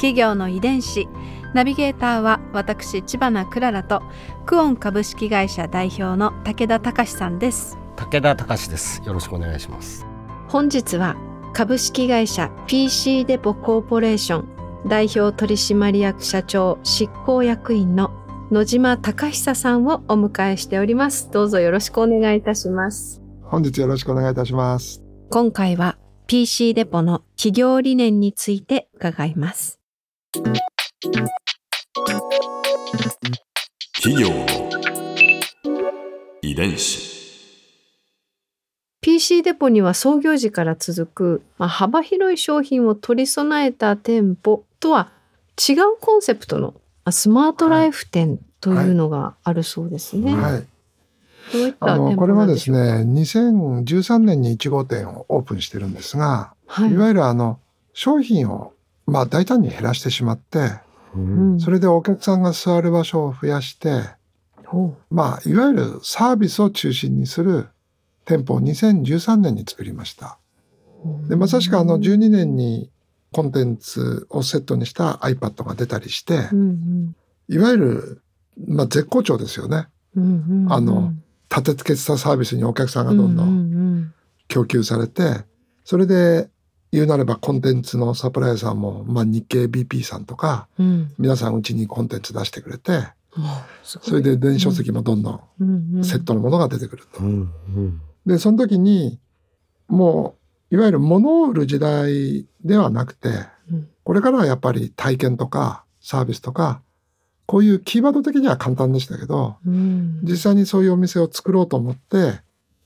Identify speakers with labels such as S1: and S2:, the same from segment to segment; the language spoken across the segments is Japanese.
S1: 企業の遺伝子。ナビゲーターは私千葉なクララとクオン株式会社代表の武田隆さんです。
S2: 武田隆です。よろしくお願いします。
S1: 本日は株式会社 PC デポコーポレーション代表取締役社長執行役員の野島隆久さんをお迎えしております。どうぞよろしくお願いいたします。
S3: 本日よろしくお願いいたします。
S1: 今回は PC デポの企業理念について伺います
S4: 企業の遺伝子。
S1: PC デポには創業時から続く、まあ、幅広い商品を取り備えた店舗とは違うコンセプトのあスマートライフ店というのがあるそうですね。
S3: はい。
S1: どういった
S3: あの、
S1: 店
S3: これはで
S1: 舗なんですしょうか？
S3: ね、2013年に1号店をオープンしてるんですが、
S1: はい
S3: いわゆるあの、商品を、まあ大胆に減らしてしまって、
S1: うん。
S3: それでお客さんが座る場所を増やして、
S1: ほ
S3: まあ、いわゆるサービスを中心にする店舗を2013年に作りました。
S1: う
S3: で、まさしくあの12年にコンテンツをセットにした iPad が出たりして
S1: う、ん
S3: いわゆる、まあ絶好調ですよね。
S1: うんうんうん
S3: あの立て付けしたサービスにお客さんがどんど
S1: うんん。
S3: 供給されて、それで言うなればコンテンツのサプライヤーさんも、まあ日経 BP さんとか、
S1: うん。うん
S3: 皆さんうちにコンテンツ出してくれて、それで電子書籍もどんどんセットのものが出てくると。
S2: うんうん。
S3: で、その時に、もう、いわゆる物を売る時代ではなくて、
S1: うん。
S3: これからはやっぱり体験とかサービスとか、こういうキーワード的には簡単でしたけど、
S1: うん。
S3: 実際にそういうお店を作ろうと思って、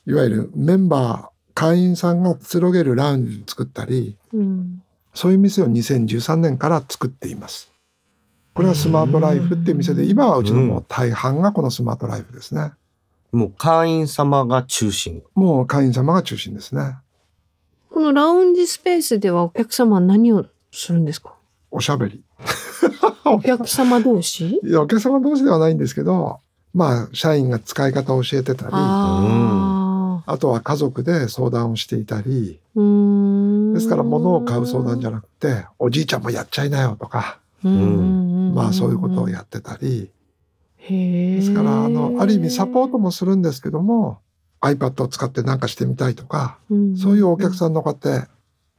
S3: いわゆるメンバー、会員さんがくつろげるラウンジを作ったり、
S1: うん
S3: そういう店を2013年から作っています。これはスマートライフっていう店で、今はうちのもう大半がこのスマートライフですね。
S2: もう会員様が中心
S3: もう会員様が中心ですね。
S1: このラウンジスペースではお客様は何をするんですか？
S3: おしゃべり。
S1: お客様同士？
S3: いや、お客様同士ではないんですけど、まあ、社員が使い方を教えてたり、あ
S1: ああ
S3: とは家族で相談をしていたり、ですから物を買う相談じゃなくて、おじいちゃんもやっちゃいなよとか、
S1: うん。
S3: まあそういうことをやってたり、ですから、あの、ある意味サポートもするんですけども、iPad を使って何かしてみたいとか、そういうお客さんのこうやって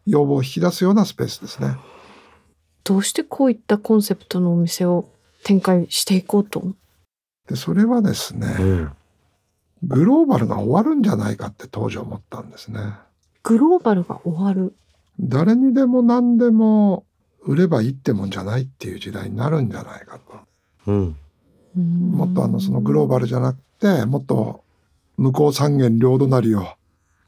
S3: 要望を引き出すようなスペースですね。
S1: どうしてこういったコンセプトのお店を展開していこうと？
S3: で、それはですね、
S2: ん
S3: グローバルが終わるんじゃないかって当時思ったんですね。
S1: グローバルが終わる。
S3: 誰にでも何でも売ればいいってもんじゃないっていう時代になるんじゃないかと。
S2: うん。
S3: もっとあのそのグローバルじゃなくて、もっと向こう三元両隣を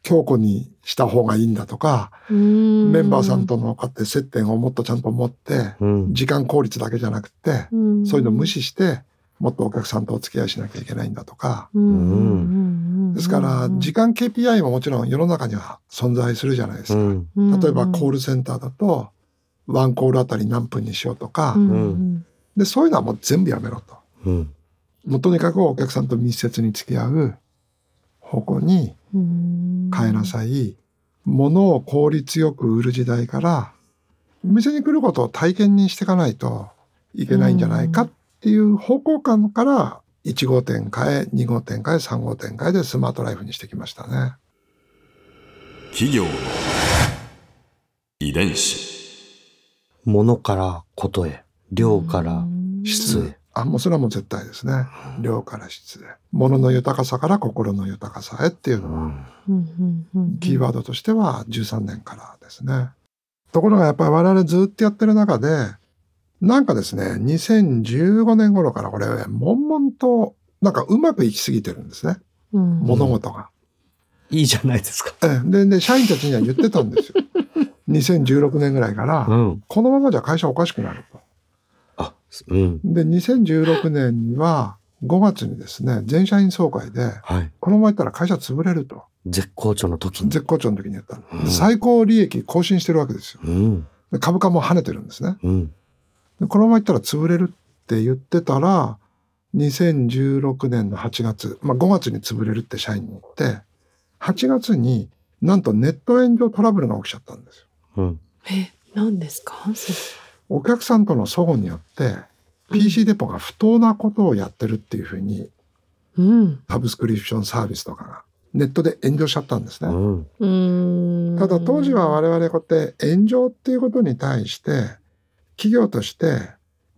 S3: 強固にした方がいいんだとか、
S1: メ
S3: メンバーさんとのこうやって接点をもっとちゃんと持って、
S2: うん。
S3: 時間効率だけじゃなくて、そういうの無視して、もっとお客さんとお付き合いしなきゃいけないんだとか。ですから、時間 KPI ももちろん世の中には存在するじゃないですか。
S2: うん。
S3: 例えばコールセンターだと、ワンコールあたり何分にしようとか、
S1: うん。
S3: で、そういうのはもう全部やめろと。
S2: うん。
S3: もうとにかくお客さんと密接に付き合う。方向に
S1: うん。
S3: 変えなさい。物を効率よく売る時代から、お店に来ることを体験にしていかないといけないんじゃないかっていう方向感から、1号店変え、2号店変え、3号店変えでスマートライフにしてきましたね。
S4: 企業の遺伝子。
S2: 物からことへ量から質へ
S3: あ、もうそれはもう絶対ですね。量から質へ。物の豊かさから心の豊かさへっていうのは、キーワードとしては13年からですね。ところがやっぱり我々ずっとやってる中で、なんかですね、2015年頃からこれ、悶々と、なんかうまくいきすぎてるんですね。
S1: うん
S3: 物事が。
S2: いいじゃないですか。
S3: ええで、で、社員たちには言ってたんですよ。2016年ぐらいから、
S2: うん。
S3: このままじゃ会社おかしくなると。
S2: あ、うん。
S3: で、2016年には5月にですね、全社員総会で、
S2: はい。
S3: このままいったら会社潰れると。
S2: 絶好調の時に。
S3: 絶好調の時に言ったの、
S2: うん
S3: で最高利益更新してるわけですよ。
S2: うん。
S3: で株価も跳ねてるんですね。
S2: うん。
S3: でこのままいったら潰れるって言ってたら、2016年の8月、まあ5月に潰れるって社員に言って、8月になんとネット炎上トラブルが起きちゃったんですよ。
S2: うん。
S1: え、何ですか？
S3: お客さんとの齟齬によって、PC デポが不当なことをやってるっていうふうに、
S1: うん。
S3: サブスクリプションサービスとかがネットで炎上しちゃったんですね。
S2: う
S1: ん
S3: ただ当時は我々こうやって炎上っていうことに対して企業として、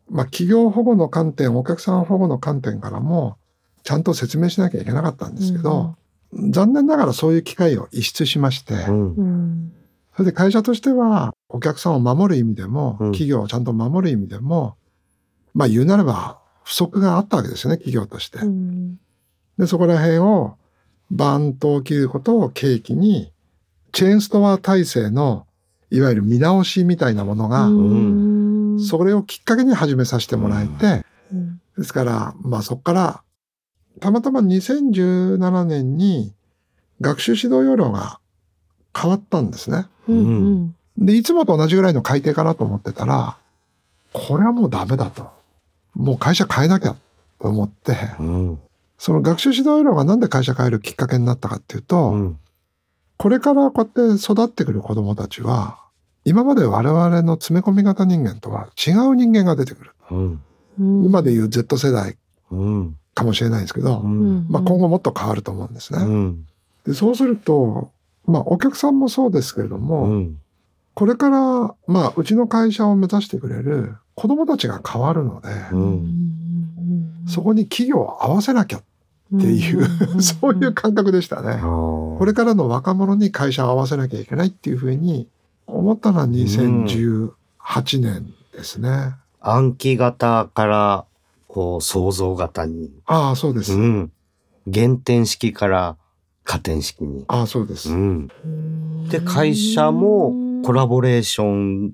S3: まあ企業保護の観点、お客さん保護の観点からもちゃんと説明しなきゃいけなかったんですけど、残念ながらそういう機会を逸失しまして、
S2: うん
S1: う。ん。
S3: それで会社としてはお客さんを守る意味でも、
S2: うん
S3: 企業をちゃんと守る意味でも、まあ言うなれば不足があったわけですよね、企業として。
S1: うん。
S3: で、そこら辺をバンと起きることを契機に、チェーンストア体制のいわゆる見直しみたいなものが、
S1: うん
S3: それをきっかけに始めさせてもらえて、
S1: うん
S3: ですから、まあそこから、たまたま2017年に学習指導要領が変わったんですね。
S1: うん
S3: で、いつもと同じぐらいの改定かなと思ってたら、これはもうダメだと。もう会社変えなきゃと思って、
S2: うん。
S3: その学習指導要領がなんで会社変えるきっかけになったかっていうと、
S2: うん。
S3: これからこうやって育ってくる子供たちは、今まで我々の詰め込み型人間とは違う人間が出てくる。
S2: うん。
S1: うん
S3: 今でいう Z 世代
S2: うん。
S3: かもしれないんですけど、
S2: うん。
S3: まあ今後もっと変わると思うんですね。
S2: うん。
S3: でそうすると、まあお客さんもそうですけれども、
S2: うん。
S3: これから、まあうちの会社を目指してくれる子供たちが変わるので、
S2: うん
S3: そこに企業を合わせなきゃっていう、そういう感覚でしたね。こ
S2: こ
S3: れからの若者に会社を合わせなきゃいけないっていうふうに思ったのは2018年ですね。
S2: 暗記型から、こう、想像型に。
S3: ああ、そうです。
S2: うん。減点式から加点式に。
S3: ああ、そうです。
S2: うん。で、会社もコラボレーション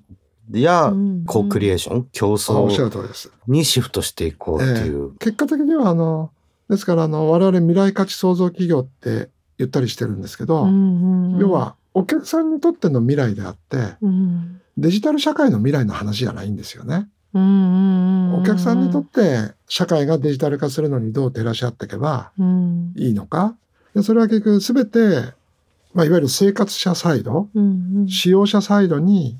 S2: やコークリエーション、競
S3: あおっしゃ
S2: 争
S3: る通りです。
S2: にシフトしていこうっていう。
S3: 結果的には、あの、ですから、あの、我々未来価値創造企業って言ったりしてるんですけど、要は、お客さんにとっての未来であって、デジタル社会の未来の話じゃないんですよね。お客さんにとって社会がデジタル化するのにどう照らし合っていけばいいのか。でそれは結局すべて、まあ、いわゆる生活者サイド、使用者サイドに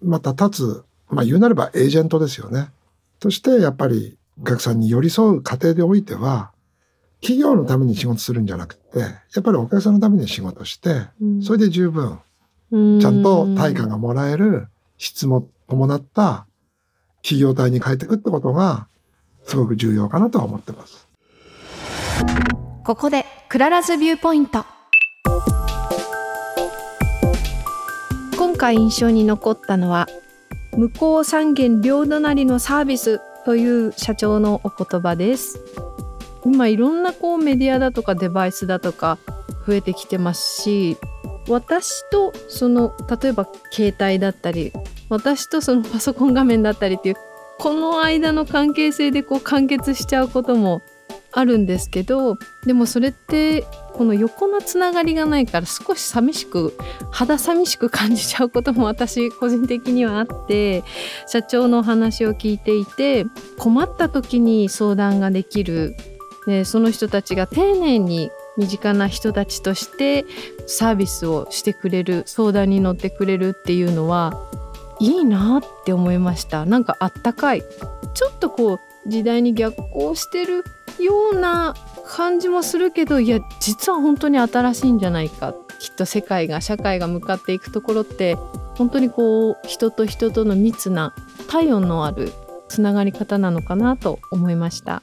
S3: また立つ、まあ、言うなればエージェントですよね。としてやっぱりお客さんに寄り添う過程でおいては、企業のために仕事するんじゃなくて、やっぱりお客さんのために仕事して、それで十分、ちゃんと対価がもらえる質も伴った企業体に変えていくってことが、すごく重要かなとは思ってます。
S1: ここでクララズビューポイント。今回印象に残ったのは向こう三軒両隣のサービスという社長のお言葉です今いろんなこうメディアだとかデバイスだとか増えてきてますし私とその例えば携帯だったり私とそのパソコン画面だったりっていうこの間の関係性でこう完結しちゃうこともあるんですけどでもそれってこの横のつながりがないから少し寂しく肌寂しく感じちゃうことも私個人的にはあって社長のお話を聞いていて困った時に相談ができる、ね、その人たちが丁寧に身近な人たちとしてサービスをしてくれる相談に乗ってくれるっていうのはいいなって思いました。なんかあったかい。ちょっとこう時代に逆行してるような感じもするけどいや実は本当に新しいんじゃないか。きっと世界が社会が向かっていくところって本当にこう人と人との密な体温のあるつながり方なのかなと思いました。